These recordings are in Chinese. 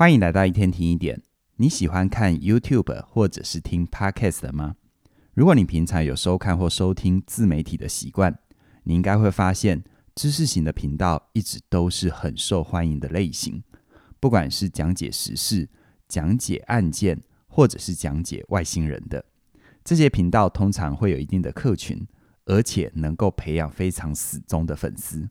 欢迎来到一天听一点。你喜欢看 YouTube 或者是听 Podcast 吗？如果你平常有收看或收听自媒体的习惯，你应该会发现，知识型的频道一直都是很受欢迎的类型。不管是讲解时事、讲解案件，或者是讲解外星人的这些频道，通常会有一定的客群，而且能够培养非常死忠的粉丝。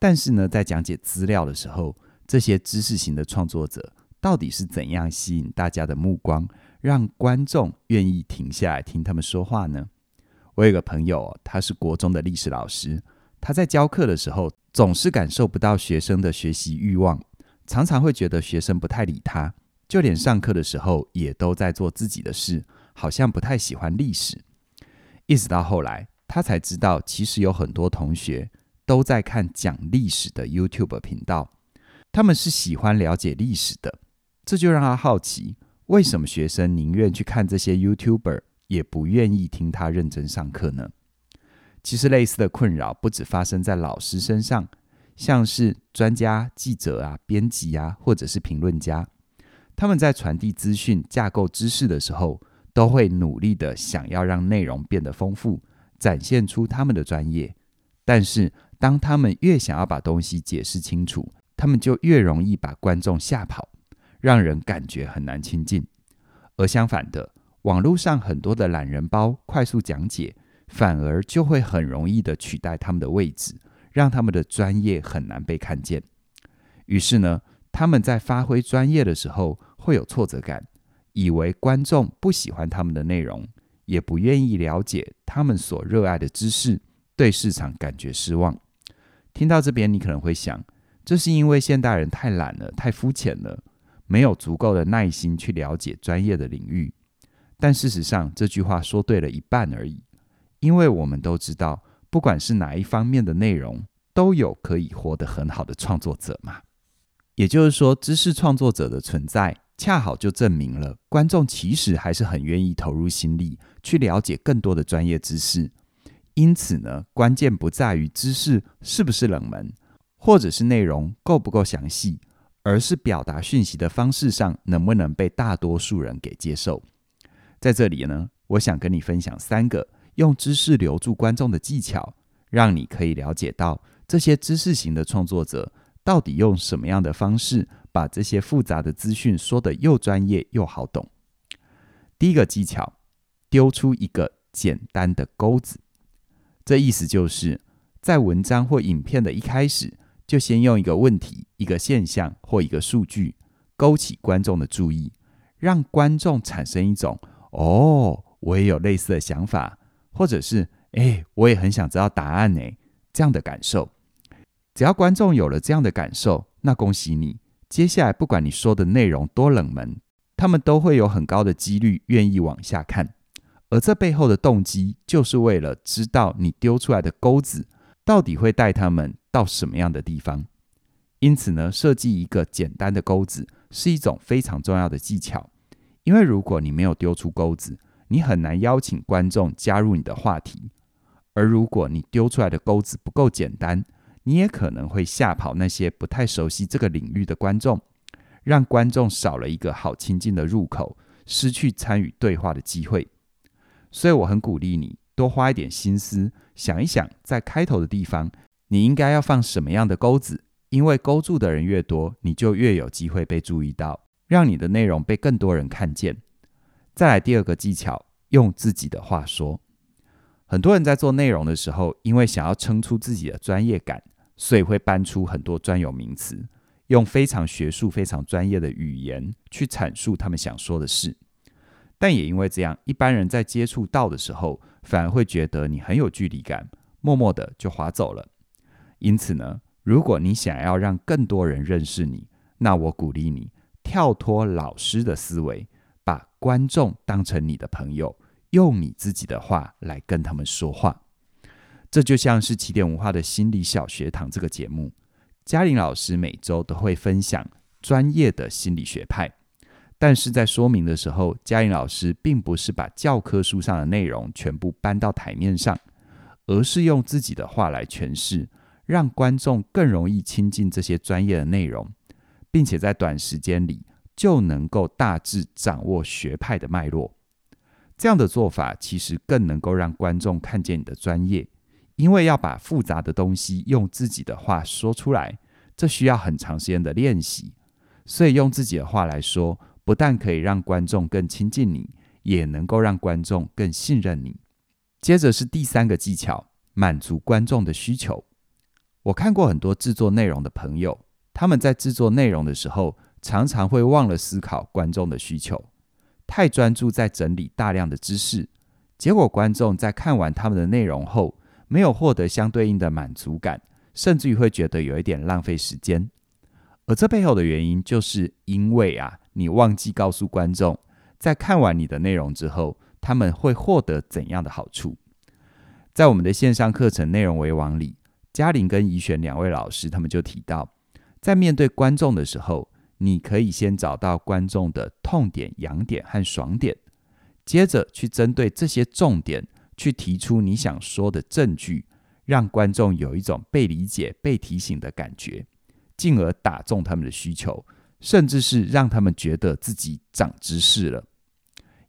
但是呢，在讲解资料的时候，这些知识型的创作者到底是怎样吸引大家的目光，让观众愿意停下来听他们说话呢？我有个朋友，他是国中的历史老师，他在教课的时候总是感受不到学生的学习欲望，常常会觉得学生不太理他，就连上课的时候也都在做自己的事，好像不太喜欢历史。一直到后来，他才知道，其实有很多同学都在看讲历史的 YouTube 频道。他们是喜欢了解历史的，这就让他好奇，为什么学生宁愿去看这些 YouTuber，也不愿意听他认真上课呢？其实类似的困扰不止发生在老师身上，像是专家、记者啊、编辑啊，或者是评论家，他们在传递资讯、架构知识的时候，都会努力的想要让内容变得丰富，展现出他们的专业。但是，当他们越想要把东西解释清楚，他们就越容易把观众吓跑，让人感觉很难亲近。而相反的，网络上很多的懒人包快速讲解，反而就会很容易的取代他们的位置，让他们的专业很难被看见。于是呢，他们在发挥专业的时候会有挫折感，以为观众不喜欢他们的内容，也不愿意了解他们所热爱的知识，对市场感觉失望。听到这边，你可能会想，这是因为现代人太懒了，太肤浅了，没有足够的耐心去了解专业的领域。但事实上，这句话说对了一半而已，因为我们都知道，不管是哪一方面的内容，都有可以活得很好的创作者嘛。也就是说，知识创作者的存在，恰好就证明了观众其实还是很愿意投入心力去了解更多的专业知识。因此呢，关键不在于知识是不是冷门。或者是内容够不够详细，而是表达讯息的方式上能不能被大多数人给接受。在这里呢，我想跟你分享三个用知识留住观众的技巧，让你可以了解到这些知识型的创作者到底用什么样的方式把这些复杂的资讯说得又专业又好懂。第一个技巧，丢出一个简单的钩子，这意思就是在文章或影片的一开始。就先用一个问题、一个现象或一个数据勾起观众的注意，让观众产生一种“哦，我也有类似的想法”或者是“哎，我也很想知道答案呢”这样的感受。只要观众有了这样的感受，那恭喜你，接下来不管你说的内容多冷门，他们都会有很高的几率愿意往下看。而这背后的动机，就是为了知道你丢出来的钩子到底会带他们。到什么样的地方？因此呢，设计一个简单的钩子是一种非常重要的技巧。因为如果你没有丢出钩子，你很难邀请观众加入你的话题。而如果你丢出来的钩子不够简单，你也可能会吓跑那些不太熟悉这个领域的观众，让观众少了一个好亲近的入口，失去参与对话的机会。所以我很鼓励你多花一点心思，想一想在开头的地方。你应该要放什么样的钩子？因为勾住的人越多，你就越有机会被注意到，让你的内容被更多人看见。再来第二个技巧，用自己的话说。很多人在做内容的时候，因为想要撑出自己的专业感，所以会搬出很多专有名词，用非常学术、非常专业的语言去阐述他们想说的事。但也因为这样，一般人在接触到的时候，反而会觉得你很有距离感，默默的就滑走了。因此呢，如果你想要让更多人认识你，那我鼓励你跳脱老师的思维，把观众当成你的朋友，用你自己的话来跟他们说话。这就像是起点文化的心理小学堂这个节目，嘉玲老师每周都会分享专业的心理学派，但是在说明的时候，嘉颖老师并不是把教科书上的内容全部搬到台面上，而是用自己的话来诠释。让观众更容易亲近这些专业的内容，并且在短时间里就能够大致掌握学派的脉络。这样的做法其实更能够让观众看见你的专业，因为要把复杂的东西用自己的话说出来，这需要很长时间的练习。所以用自己的话来说，不但可以让观众更亲近你，也能够让观众更信任你。接着是第三个技巧，满足观众的需求。我看过很多制作内容的朋友，他们在制作内容的时候，常常会忘了思考观众的需求。太专注在整理大量的知识，结果观众在看完他们的内容后，没有获得相对应的满足感，甚至于会觉得有一点浪费时间。而这背后的原因，就是因为啊，你忘记告诉观众，在看完你的内容之后，他们会获得怎样的好处。在我们的线上课程内容为王里，嘉玲跟怡璇两位老师，他们就提到，在面对观众的时候，你可以先找到观众的痛点、痒点和爽点，接着去针对这些重点去提出你想说的证据，让观众有一种被理解、被提醒的感觉，进而打中他们的需求，甚至是让他们觉得自己长知识了。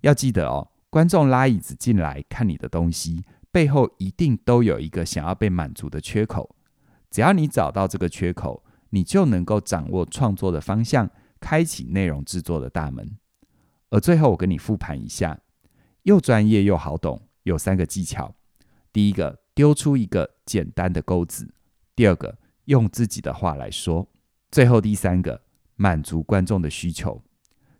要记得哦，观众拉椅子进来看你的东西，背后一定都有一个想要被满足的缺口，只要你找到这个缺口。你就能够掌握创作的方向，开启内容制作的大门。而最后，我跟你复盘一下，又专业又好懂，有三个技巧：第一个，丢出一个简单的钩子；第二个，用自己的话来说；最后第三个，满足观众的需求。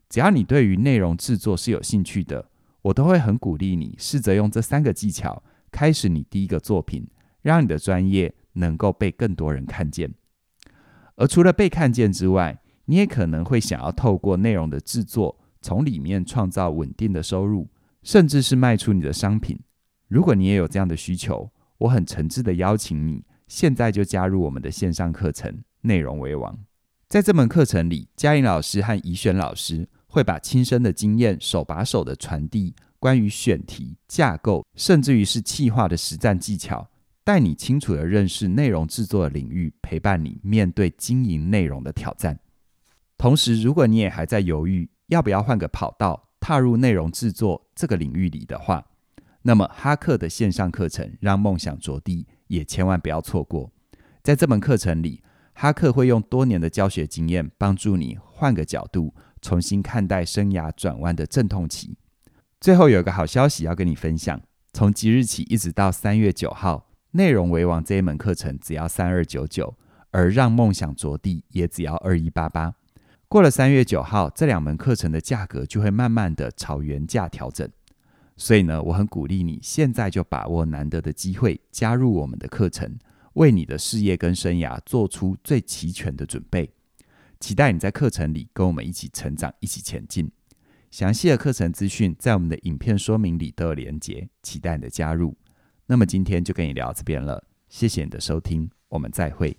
只要你对于内容制作是有兴趣的，我都会很鼓励你试着用这三个技巧开始你第一个作品，让你的专业能够被更多人看见。而除了被看见之外，你也可能会想要透过内容的制作，从里面创造稳定的收入，甚至是卖出你的商品。如果你也有这样的需求，我很诚挚的邀请你，现在就加入我们的线上课程《内容为王》。在这门课程里，嘉玲老师和怡璇老师会把亲身的经验，手把手的传递关于选题、架构，甚至于是企划的实战技巧。带你清楚地认识内容制作的领域，陪伴你面对经营内容的挑战。同时，如果你也还在犹豫要不要换个跑道，踏入内容制作这个领域里的话，那么哈克的线上课程《让梦想着地》也千万不要错过。在这门课程里，哈克会用多年的教学经验，帮助你换个角度，重新看待生涯转弯的阵痛期。最后有一个好消息要跟你分享，从即日起一直到三月九号。内容为王这一门课程只要三二九九，而让梦想着地也只要二一八八。过了三月九号，这两门课程的价格就会慢慢的朝原价调整。所以呢，我很鼓励你现在就把握难得的机会，加入我们的课程，为你的事业跟生涯做出最齐全的准备。期待你在课程里跟我们一起成长，一起前进。详细的课程资讯在我们的影片说明里都有连结，期待你的加入。那么今天就跟你聊这边了，谢谢你的收听，我们再会。